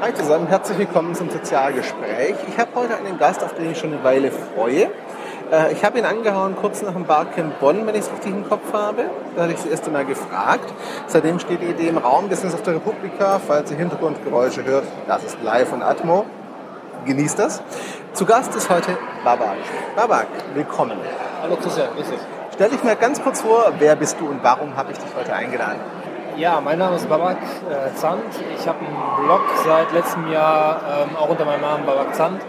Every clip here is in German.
Hi zusammen, herzlich willkommen zum Sozialgespräch. Ich habe heute einen Gast, auf den ich schon eine Weile freue. Äh, ich habe ihn angehauen kurz nach dem Barcamp Bonn, wenn ich es richtig im Kopf habe. Da hatte ich das erste Mal gefragt. Seitdem steht die Idee im Raum, Business auf der Republika. Falls ihr Hintergrundgeräusche hört, das ist live und Atmo. Genießt das. Zu Gast ist heute Babak. Babak, willkommen. Hallo Christian, grüß dich. Stell dich mal ganz kurz vor, wer bist du und warum habe ich dich heute eingeladen? Ja, mein Name ist Babak äh, Zandt. Ich habe einen Blog seit letztem Jahr ähm, auch unter meinem Namen Babak Zandt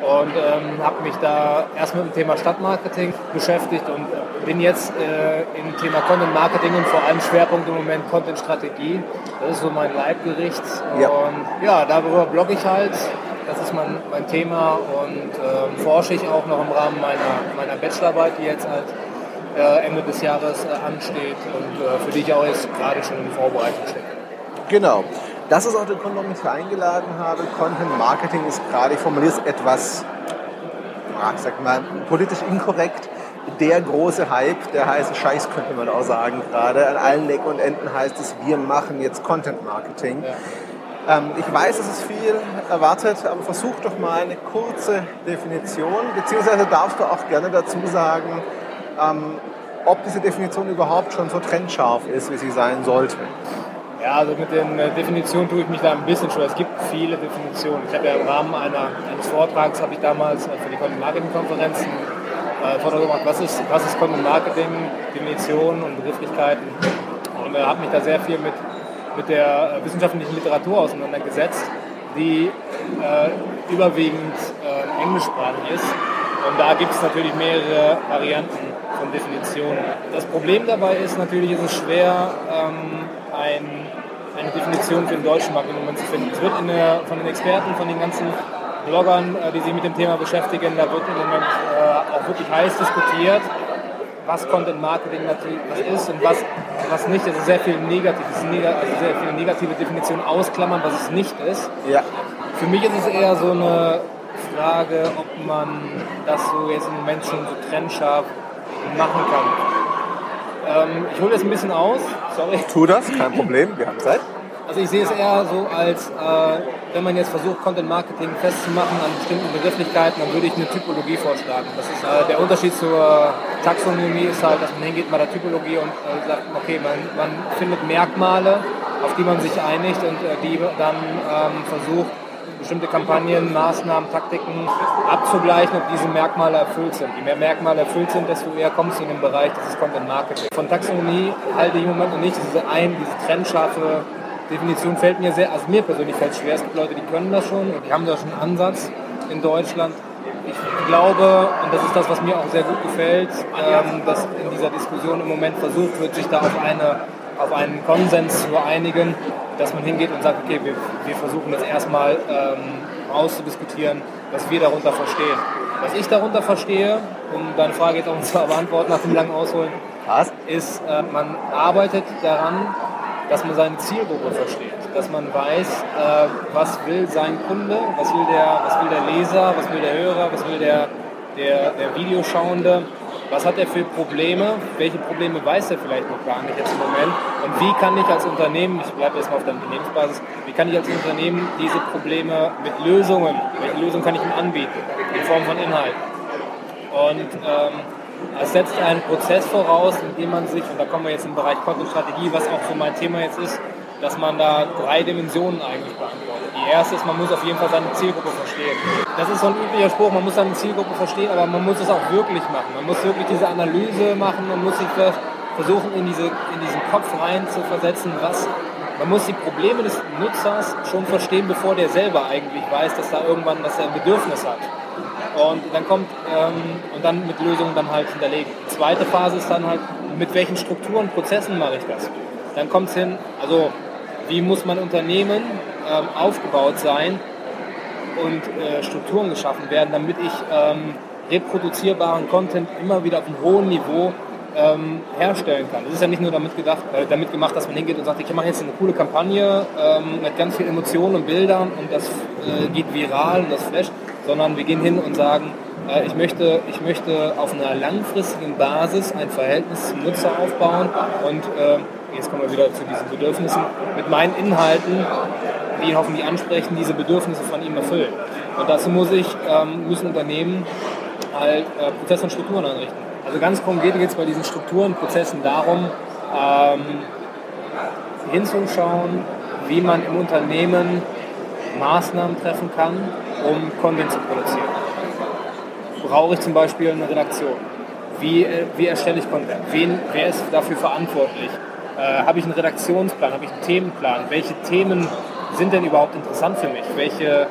und ähm, habe mich da erst mit dem Thema Stadtmarketing beschäftigt und bin jetzt äh, im Thema Content Marketing und vor allem Schwerpunkt im Moment Content Strategie. Das ist so mein Leibgericht Ja. und ja, darüber blogge ich halt. Das ist mein, mein Thema und ähm, forsche ich auch noch im Rahmen meiner, meiner Bachelorarbeit, die jetzt halt äh, Ende des Jahres äh, ansteht und äh, für die ich auch jetzt gerade schon in Vorbereitung stecke. Genau. Das ist auch der Grund, warum ich dich eingeladen habe. Content Marketing ist gerade, ich formuliere es etwas, ja, ich sag mal, politisch inkorrekt. Der große Hype, der heiße Scheiß könnte man auch sagen gerade. An allen Ecken und Enden heißt es, wir machen jetzt Content Marketing. Ähm, ich weiß, es ist viel erwartet, aber versuch doch mal eine kurze Definition, beziehungsweise darfst du auch gerne dazu sagen, ähm, ob diese Definition überhaupt schon so trendscharf ist, wie sie sein sollte. Ja, also mit den äh, Definitionen tue ich mich da ein bisschen schwer. Es gibt viele Definitionen. Ich habe ja im Rahmen einer, eines Vortrags, habe ich damals äh, für die Content Marketing Konferenzen äh, Vortrag gemacht, was ist, was ist Content Marketing, Definitionen und Begrifflichkeiten. Und äh, habe mich da sehr viel mit, mit der äh, wissenschaftlichen Literatur auseinandergesetzt, die äh, überwiegend englischsprachig ist. Und da gibt es natürlich mehrere Varianten von Definitionen. Das Problem dabei ist natürlich, ist es schwer, ähm, ein, eine Definition für den deutschen Markt im Moment zu finden. Es wird der, von den Experten, von den ganzen Bloggern, äh, die sich mit dem Thema beschäftigen, da wird im Moment äh, auch wirklich heiß diskutiert, was Content Marketing natürlich ist und was, was nicht. Es ist sehr viel negativ, also sehr viele negative Definitionen ausklammern, was es nicht ist. Ja. Für mich ist es eher so eine Frage, ob man das so jetzt im Moment schon so trennscharf machen kann. Ähm, ich hole das ein bisschen aus, sorry. Tu das, kein Problem, wir haben Zeit. Also ich sehe es eher so als, äh, wenn man jetzt versucht, Content Marketing festzumachen an bestimmten Begrifflichkeiten, dann würde ich eine Typologie vorschlagen. Das ist äh, der Unterschied zur Taxonomie ist halt, dass man hingeht bei der Typologie und äh, sagt, okay, man, man findet Merkmale, auf die man sich einigt und äh, die dann ähm, versucht, bestimmte Kampagnen, Maßnahmen, Taktiken abzugleichen, ob diese Merkmale erfüllt sind. Je mehr Merkmale erfüllt sind, desto eher kommst du in den Bereich dieses Content Marketing. Von Taxonomie halte ich im Moment noch nicht. Diese ein, diese trennscharfe Definition fällt mir sehr, also mir persönlich fällt es schwer. Es gibt Leute, die können das schon und die haben da schon einen Ansatz in Deutschland. Ich glaube, und das ist das, was mir auch sehr gut gefällt, ähm, dass in dieser Diskussion im Moment versucht wird, sich da auf, eine, auf einen Konsens zu einigen, dass man hingeht und sagt, okay, wir, wir versuchen jetzt erstmal ähm, auszudiskutieren, was wir darunter verstehen. Was ich darunter verstehe, um deine Frage jetzt auch zu beantworten nach dem langen Ausholen, Was? ist, äh, man arbeitet daran, dass man seine Zielgruppe versteht, dass man weiß, äh, was will sein Kunde, was will der, was will der Leser, was will der Hörer, was will der, der, der Videoschauende, was hat er für Probleme, welche Probleme weiß er vielleicht noch gar nicht jetzt im Moment und wie kann ich als Unternehmen, ich bleibe erstmal auf der Unternehmensbasis, wie kann ich als Unternehmen diese Probleme mit Lösungen, welche Lösung kann ich ihm anbieten, in Form von Inhalten. Und ähm, es setzt einen Prozess voraus, in dem man sich, und da kommen wir jetzt im Bereich Content-Strategie, was auch so mein Thema jetzt ist, dass man da drei Dimensionen eigentlich beantwortet. Die erste ist, man muss auf jeden Fall seine Zielgruppe verstehen. Das ist so ein üblicher Spruch, man muss seine Zielgruppe verstehen, aber man muss es auch wirklich machen. Man muss wirklich diese Analyse machen, man muss sich ver- versuchen, in, diese, in diesen Kopf rein zu versetzen, was man muss die Probleme des Nutzers schon verstehen, bevor der selber eigentlich weiß, dass da irgendwann, dass er ein Bedürfnis hat. Und dann kommt, ähm, und dann mit Lösungen dann halt hinterlegen. Die zweite Phase ist dann halt, mit welchen Strukturen, Prozessen mache ich das? Dann kommt es hin, also wie muss mein Unternehmen ähm, aufgebaut sein und äh, Strukturen geschaffen werden, damit ich ähm, reproduzierbaren Content immer wieder auf einem hohen Niveau ähm, herstellen kann. Das ist ja nicht nur damit, gedacht, äh, damit gemacht, dass man hingeht und sagt, ich mache jetzt eine coole Kampagne ähm, mit ganz viel Emotionen und Bildern und das äh, geht viral und das flasht, sondern wir gehen hin und sagen, äh, ich, möchte, ich möchte auf einer langfristigen Basis ein Verhältnis zum Nutzer aufbauen und äh, jetzt kommen wir wieder zu diesen Bedürfnissen, mit meinen Inhalten ihn hoffentlich ansprechen, diese Bedürfnisse von ihm erfüllen. Und dazu muss ich, ähm, müssen Unternehmen halt äh, Prozesse und Strukturen einrichten. Also ganz konkret geht es bei diesen Strukturen, Prozessen darum, ähm, hinzuschauen, wie man im Unternehmen Maßnahmen treffen kann, um Content zu produzieren. Brauche ich zum Beispiel eine Redaktion? Wie, äh, wie erstelle ich Content? Wen, wer ist dafür verantwortlich? Äh, habe ich einen Redaktionsplan? Habe ich einen Themenplan? Welche Themen sind denn überhaupt interessant für mich? Welche,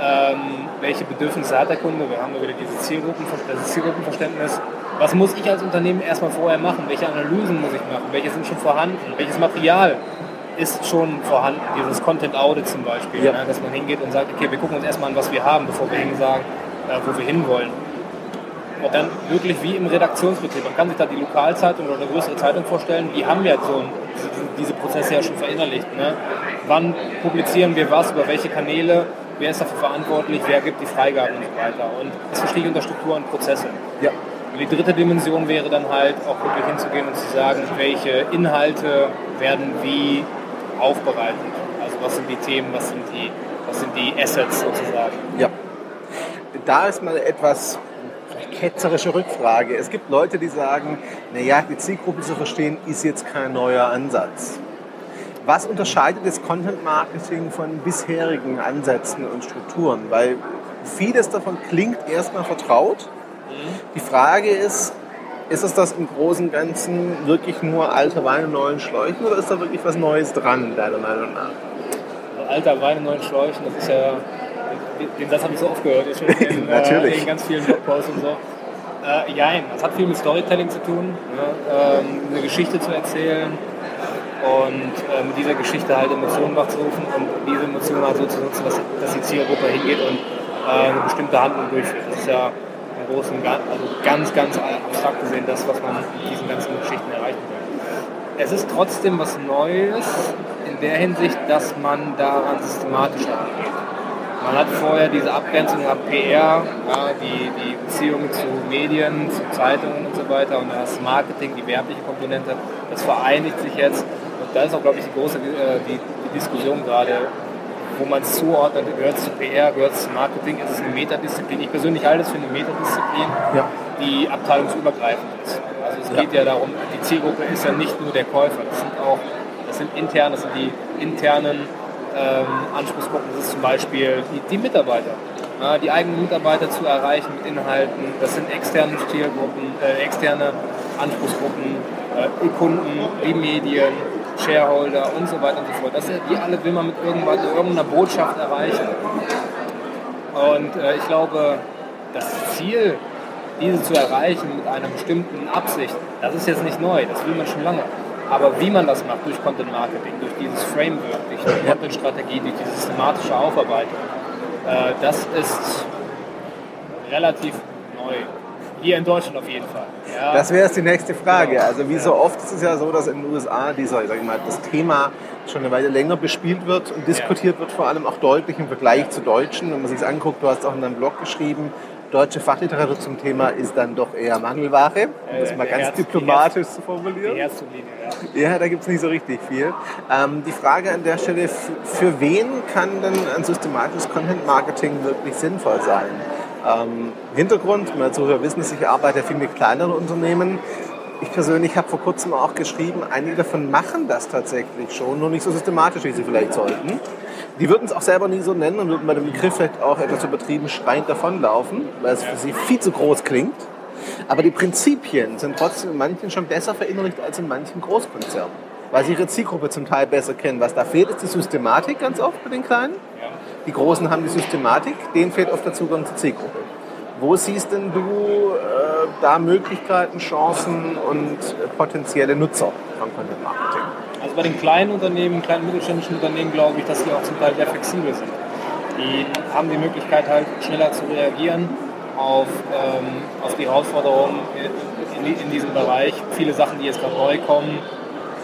ähm, welche Bedürfnisse hat der Kunde? Wir haben ja wieder dieses, Zielgruppen, das Zielgruppenverständnis. Was muss ich als Unternehmen erstmal vorher machen? Welche Analysen muss ich machen? Welche sind schon vorhanden? Welches Material ist schon vorhanden? Dieses Content Audit zum Beispiel, ja. ne? dass man hingeht und sagt, okay, wir gucken uns erstmal an, was wir haben, bevor wir sagen, äh, wo wir hinwollen. Und dann wirklich wie im Redaktionsbetrieb. Man kann sich da die Lokalzeitung oder eine größere Zeitung vorstellen, die haben ja so diese Prozesse ja schon verinnerlicht. Ne? Wann publizieren wir was, über welche Kanäle, wer ist dafür verantwortlich, wer gibt die Freigaben und so weiter. Und das verstehe ich unter Struktur und Prozesse. Ja. Und die dritte Dimension wäre dann halt auch wirklich hinzugehen und zu sagen, welche Inhalte werden wie aufbereitet. Also was sind die Themen, was sind die, was sind die Assets sozusagen. Ja. Da ist mal etwas ketzerische Rückfrage. Es gibt Leute, die sagen, naja, die Zielgruppe zu verstehen ist jetzt kein neuer Ansatz. Was unterscheidet das Content Marketing von bisherigen Ansätzen und Strukturen? Weil vieles davon klingt erstmal vertraut. Die Frage ist, ist es das im Großen und Ganzen wirklich nur alter Wein in neuen Schläuchen oder ist da wirklich was Neues dran, deiner Meinung nach? Also alter Wein in neuen Schläuchen, das ist ja, den Satz habe ich so oft gehört, schon in, Natürlich. Äh, in ganz vielen Blogposts und so. Äh, jein, das hat viel mit Storytelling zu tun, ne? ähm, eine Geschichte zu erzählen und äh, mit dieser Geschichte halt Emotionen wachzurufen und diese Emotionen halt so zu nutzen, dass, dass die Zielgruppe hingeht und äh, eine bestimmte Handlung durchführt. Das ist ja im Großen also ganz, ganz abstrakt gesehen, das, was man mit diesen ganzen Geschichten erreichen will. Es ist trotzdem was Neues in der Hinsicht, dass man daran systematisch angeht. Man hat vorher diese Abgrenzung ab PR, ja, die, die Beziehung zu Medien, zu Zeitungen und so weiter und das Marketing, die werbliche Komponente, das vereinigt sich jetzt. Da ist auch, glaube ich, die große äh, die, die Diskussion gerade, wo man es zuordnet, gehört es zu PR, gehört es zu Marketing, ist es eine Metadisziplin. Ich persönlich halte es für eine Metadisziplin, ja. die abteilungsübergreifend ist. Also es ja. geht ja darum, die Zielgruppe ist ja nicht nur der Käufer, das sind auch, das sind intern, das sind die internen ähm, Anspruchsgruppen. Das ist zum Beispiel die, die Mitarbeiter. Ja, die eigenen Mitarbeiter zu erreichen mit Inhalten. Das sind externe Zielgruppen, äh, externe Anspruchsgruppen, äh, Kunden, die Medien, Shareholder und so weiter und so fort. Das, die alle will man mit irgendeiner Botschaft erreichen. Und äh, ich glaube, das Ziel, diese zu erreichen mit einer bestimmten Absicht, das ist jetzt nicht neu, das will man schon lange. Aber wie man das macht, durch Content Marketing, durch dieses Framework, durch die Content-Strategie, durch die systematische Aufarbeitung, äh, das ist relativ neu. Hier in Deutschland auf jeden Fall. Ja. Das wäre jetzt die nächste Frage. Genau. Also wie so oft ist es ja so, dass in den USA dieser, sag ich mal, das Thema schon eine Weile länger bespielt wird und diskutiert ja. wird, vor allem auch deutlich im Vergleich zu Deutschen. Wenn man sich anguckt, du hast auch in deinem Blog geschrieben, deutsche Fachliteratur zum Thema ist dann doch eher Mangelware, um das mal ganz Herz, diplomatisch zu formulieren. Ja. ja, da gibt es nicht so richtig viel. Ähm, die Frage an der Stelle, für wen kann denn ein systematisches Content-Marketing wirklich sinnvoll sein? Ähm, Hintergrund, meine Zuhörer wissen es, ich arbeite viel mit kleineren Unternehmen. Ich persönlich habe vor kurzem auch geschrieben, einige davon machen das tatsächlich schon, nur nicht so systematisch, wie sie vielleicht sollten. Die würden es auch selber nie so nennen und würden bei dem Begriff vielleicht auch etwas übertrieben schreiend davonlaufen, weil es für sie viel zu groß klingt. Aber die Prinzipien sind trotzdem in manchen schon besser verinnerlicht als in manchen Großkonzernen. Weil sie ihre Zielgruppe zum Teil besser kennen. Was da fehlt, ist die Systematik ganz oft bei den Kleinen. Die Großen haben die Systematik, denen fehlt oft der Zugang zur Zielgruppe. Wo siehst denn du äh, da Möglichkeiten, Chancen und äh, potenzielle Nutzer von Content Marketing? Also bei den kleinen Unternehmen, kleinen mittelständischen Unternehmen glaube ich, dass die auch zum Teil sehr flexibel sind. Die haben die Möglichkeit halt schneller zu reagieren auf, ähm, auf die Herausforderungen in, in, diesem Bereich. Viele Sachen, die jetzt gerade neu kommen,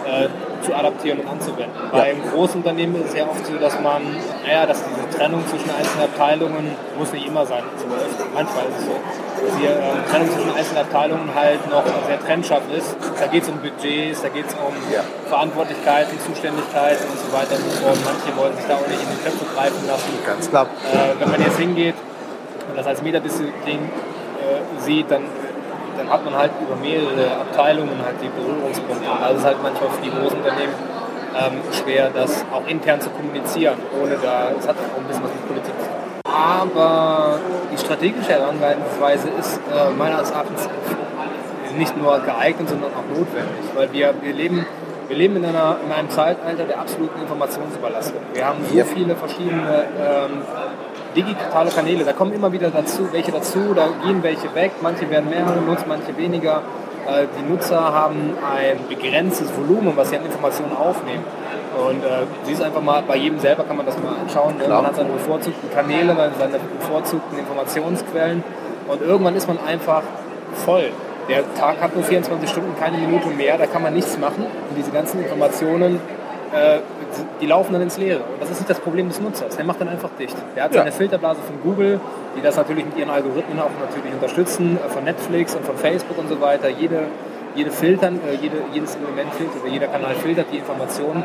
äh, zu adaptieren und anzuwenden. Beim Großunternehmen ist es ja oft so, dass man, naja, dass diese Trennung zwischen einzelnen Abteilungen, muss nicht immer sein, manchmal ist es so, dass die ähm, Trennung zwischen einzelnen Abteilungen halt noch sehr trennscharf ist. Da geht es um Budgets, da geht es um Ja. Verantwortlichkeiten, Zuständigkeiten und so weiter und so fort. Manche wollen sich da auch nicht in die Köpfe greifen lassen. Ganz klar. Äh, wenn man jetzt hingeht und das als Metadisziplin äh, sieht, dann, dann hat man halt über mehrere Abteilungen halt die Berührungspunkte. Also es ist halt manchmal für die großen Unternehmen ähm, schwer, das auch intern zu kommunizieren, ohne da, es hat auch ein bisschen was mit Politik zu tun. Aber die strategische Herangehensweise ist äh, meines Erachtens nicht nur geeignet, sondern auch notwendig, weil wir, wir leben wir leben in, einer, in einem Zeitalter der absoluten Informationsüberlastung. Wir haben so viele verschiedene ähm, digitale Kanäle. Da kommen immer wieder dazu, welche dazu, da gehen welche weg. Manche werden mehr genutzt, manche weniger. Äh, die Nutzer haben ein begrenztes Volumen, was sie an Informationen aufnehmen. Und äh, siehst einfach mal, bei jedem selber kann man das mal anschauen. Ne? Man hat seine bevorzugten Kanäle, seine bevorzugten Informationsquellen. Und irgendwann ist man einfach voll. Der Tag hat nur 24 Stunden, keine Minute mehr, da kann man nichts machen. Und diese ganzen Informationen, äh, die laufen dann ins Leere. Und das ist nicht das Problem des Nutzers. Der macht dann einfach dicht. Der hat Ja. seine Filterblase von Google, die das natürlich mit ihren Algorithmen auch natürlich unterstützen, äh, von Netflix und von Facebook und so weiter. Jede, jede filtern, äh, jede, jedes Element filtert, oder jeder Kanal filtert die Informationen.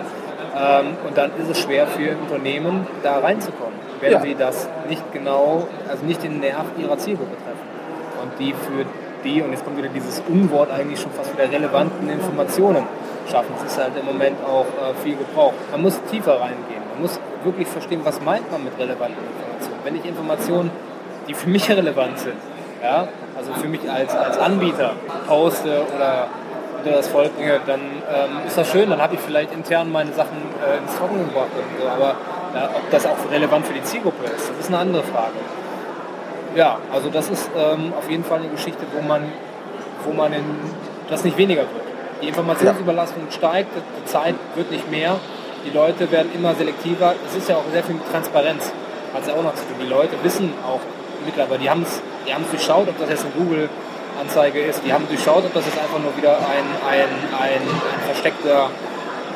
Ähm, und dann ist es schwer für Unternehmen, da reinzukommen, wenn Ja. sie das nicht genau, also nicht den Nerv ihrer Zielgruppe treffen. Und die für die, und jetzt kommt wieder dieses Unwort eigentlich schon fast wieder relevanten Informationen schaffen. Es ist halt im Moment auch äh, viel gebraucht. Man muss tiefer reingehen. Man muss wirklich verstehen, was meint man mit relevanten Informationen. Wenn ich Informationen, die für mich relevant sind, ja, also für mich als, als Anbieter poste oder unter das Volk bringe, dann ähm, ist das schön, dann habe ich vielleicht intern meine Sachen äh, ins Trockene gebracht. So. Aber äh, ob das auch relevant für die Zielgruppe ist, das ist eine andere Frage. Ja, also das ist ähm, auf jeden Fall eine Geschichte, wo man, wo man in, das nicht weniger wird. Die Informationsüberlastung steigt, die Zeit wird nicht mehr, die Leute werden immer selektiver. Es ist ja auch sehr viel mit Transparenz, hat es ja auch noch zu tun. Die Leute wissen auch mittlerweile, die haben es die haben's durchschaut, ob das jetzt eine Google-Anzeige ist, die haben durchschaut, ob das jetzt einfach nur wieder ein, ein, ein, ein versteckter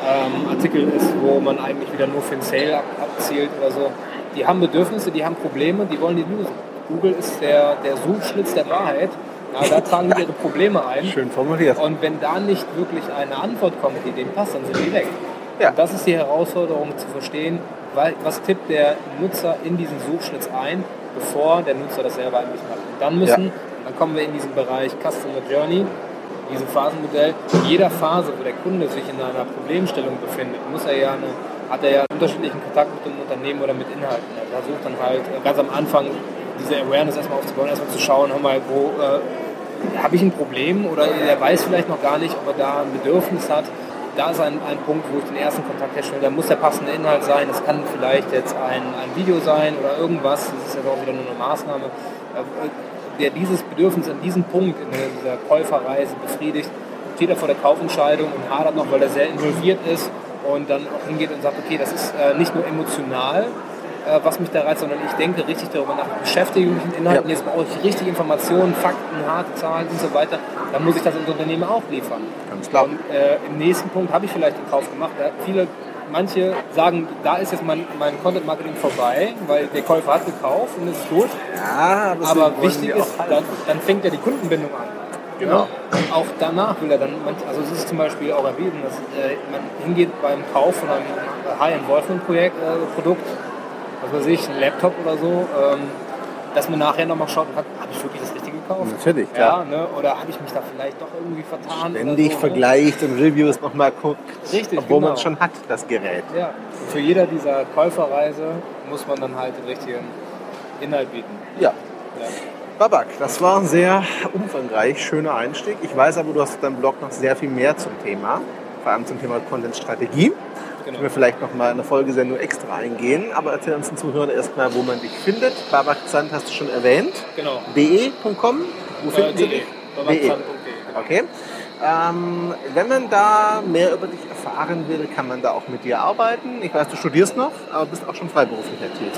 ähm, Artikel ist, wo man eigentlich wieder nur für einen Sale ab, abzielt oder so. Die haben Bedürfnisse, die haben Probleme, die wollen die lösen. Google ist der, der Suchschlitz der Wahrheit. Ja, da tragen die ihre Probleme ein. Schön formuliert. Und wenn da nicht wirklich eine Antwort kommt, die denen passt, dann sind die weg. Ja. Und das ist die Herausforderung zu verstehen, weil, was tippt der Nutzer in diesen Suchschlitz ein, bevor der Nutzer das selber eigentlich macht. Und dann müssen, Ja. dann kommen wir in diesen Bereich Customer Journey, diesem Phasenmodell. In jeder Phase, wo der Kunde sich in einer Problemstellung befindet, muss er ja eine, hat er ja unterschiedlichen Kontakt mit dem Unternehmen oder mit Inhalten. Er versucht dann halt äh, ganz am Anfang diese Awareness erstmal aufzubauen, erstmal zu schauen, hör mal, wo äh, habe ich ein Problem oder er weiß vielleicht noch gar nicht, ob er da ein Bedürfnis hat. Da ist ein, ein Punkt, wo ich den ersten Kontakt herstelle. Da muss der passende Inhalt sein. Es kann vielleicht jetzt ein, ein Video sein oder irgendwas. Das ist ja auch wieder nur eine Maßnahme, äh, der dieses Bedürfnis an diesem Punkt in dieser Käuferreise befriedigt. Steht er vor der Kaufentscheidung und hadert noch, weil er sehr involviert ist und dann auch hingeht und sagt, okay, das ist äh, nicht nur emotional, äh, was mich da reizt, sondern ich denke richtig darüber nach, ich beschäftige mich mit Inhalten, Ja. jetzt brauche ich richtig Informationen, Fakten, harte Zahlen und so weiter, dann muss ich das ins Unternehmen auch liefern. Ganz klar. Und äh, im nächsten Punkt habe ich vielleicht den Kauf gemacht. Viele, manche sagen, da ist jetzt mein, mein Content Marketing vorbei, weil der Käufer hat gekauft und es ist gut. Ja, das Aber wichtig ist, dann, dann fängt ja die Kundenbindung an. Genau. Ja? Auch danach will er dann, also es ist zum Beispiel auch erwiesen, dass äh, man hingeht beim Kauf von einem High-Involvement-Produkt, äh, Produkt, was weiß ich, ein Laptop oder so, ähm, dass man nachher nochmal schaut, habe ich wirklich das Richtige gekauft? Natürlich, Ja, klar. ne? Oder habe ich mich da vielleicht doch irgendwie vertan? Ständig so, ne? vergleicht und Reviews nochmal guckt, Richtig, obwohl man genau. es schon hat, das Gerät. Ja, und für jeder dieser Käuferreise muss man dann halt den richtigen Inhalt bieten. Ja. Ja. Babak, das war ein sehr umfangreich, schöner Einstieg. Ich weiß aber, du hast auf deinem Blog noch sehr viel mehr zum Thema, vor allem zum Thema Content-Strategie. Genau. Wir vielleicht noch mal eine Folgesendung extra eingehen, aber erzähl uns den Zuhörern erstmal, wo man dich findet. Babak Zand hast du schon erwähnt. Genau. de.com, wo finden sie de. dich? babakzand.de, genau. Okay. Ähm, wenn man da mehr über dich erfahren will, kann man da auch mit dir arbeiten. Ich weiß, du studierst noch, aber bist auch schon freiberuflich aktiv.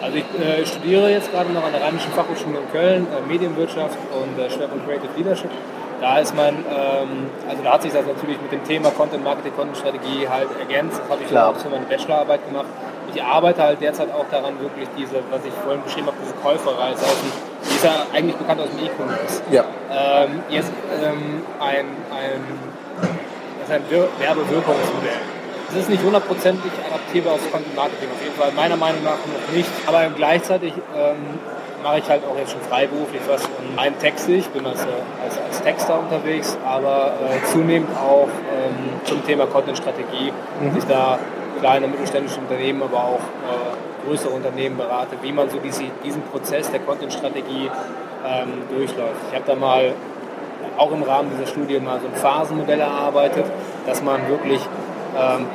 Also ich äh, studiere jetzt gerade noch an der Rheinischen Fachhochschule in Köln, äh, Medienwirtschaft und äh, Schwerpunkt Creative Leadership. Da ist mein, ähm, also da hat sich das natürlich mit dem Thema Content Marketing, Content Strategie halt ergänzt. Das habe ich Klar. auch für meine Bachelorarbeit gemacht. Ich arbeite halt derzeit auch daran, wirklich diese, was ich vorhin beschrieben habe, diese heißt, die ist ja eigentlich bekannt aus dem E-Commerce. Ja. Ähm, jetzt ähm, ein, ein, das ist ein Wir- Werbewirkungsmodell. Es ist nicht hundertprozentig adaptierbar aufs Content Marketing, auf jeden Fall meiner Meinung nach noch nicht. Aber gleichzeitig ähm, mache ich halt auch jetzt schon freiberuflich was und rein textlich, bin als, äh, als, als Texter unterwegs, aber äh, zunehmend auch ähm, zum Thema Content-Strategie, dass ich da kleine mittelständische Unternehmen, aber auch äh, größere Unternehmen berate, wie man so diese, diesen Prozess der Content-Strategie ähm, durchläuft. Ich habe da mal auch im Rahmen dieser Studie mal so ein Phasenmodell erarbeitet, dass man wirklich ähm,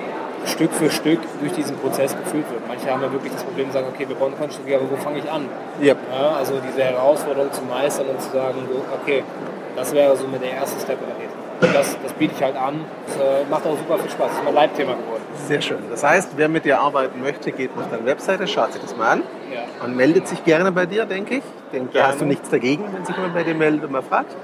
Stück für Stück durch diesen Prozess geführt wird. Manche haben ja wirklich das Problem, sagen, okay, wir brauchen Content-Strategie, aber wo fange ich an? Ja. Ja, also diese Herausforderung zu meistern und zu sagen, okay, das wäre so mit der erste Step in der Rede. Und das, das biete ich halt an. Das äh, macht auch super viel Spaß. Das ist mein Leitthema geworden. Sehr schön. Das heißt, wer mit dir arbeiten möchte, geht auf deine Webseite, schaut sich das mal an Ja. und meldet sich gerne bei dir, denke ich. Denke, da hast du nichts dagegen, wenn sich jemand bei dir meldet und mal fragt.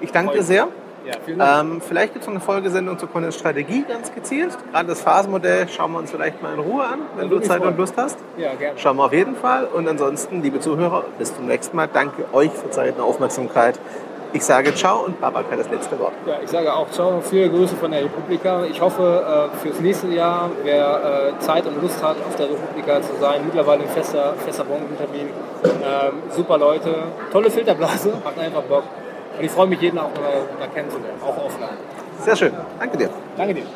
Ich danke dir sehr. Ja, vielen Dank. Ähm, vielleicht gibt es noch eine Folgesendung zur Content-Strategie ganz gezielt. Gerade das Phasenmodell schauen wir uns vielleicht mal in Ruhe an, wenn du Zeit und. Lust hast. ja, gerne. Schauen wir auf jeden Fall. Und ansonsten, liebe Zuhörer, bis zum nächsten Mal. Danke euch für Zeit und Aufmerksamkeit. Ich sage ciao und Babak hat das letzte Wort. Ja, ich sage auch ciao, viele Grüße von der Republika. Ich hoffe äh, fürs nächste Jahr, wer äh, Zeit und Lust hat, auf der Republika zu sein, mittlerweile ein fester, fester Branchentermin. Ähm, super Leute, tolle Filterblase, macht einfach Bock. Und ich freue mich, jeden auch mal kennenzulernen, auch offline. Sehr schön. Danke dir. Danke dir.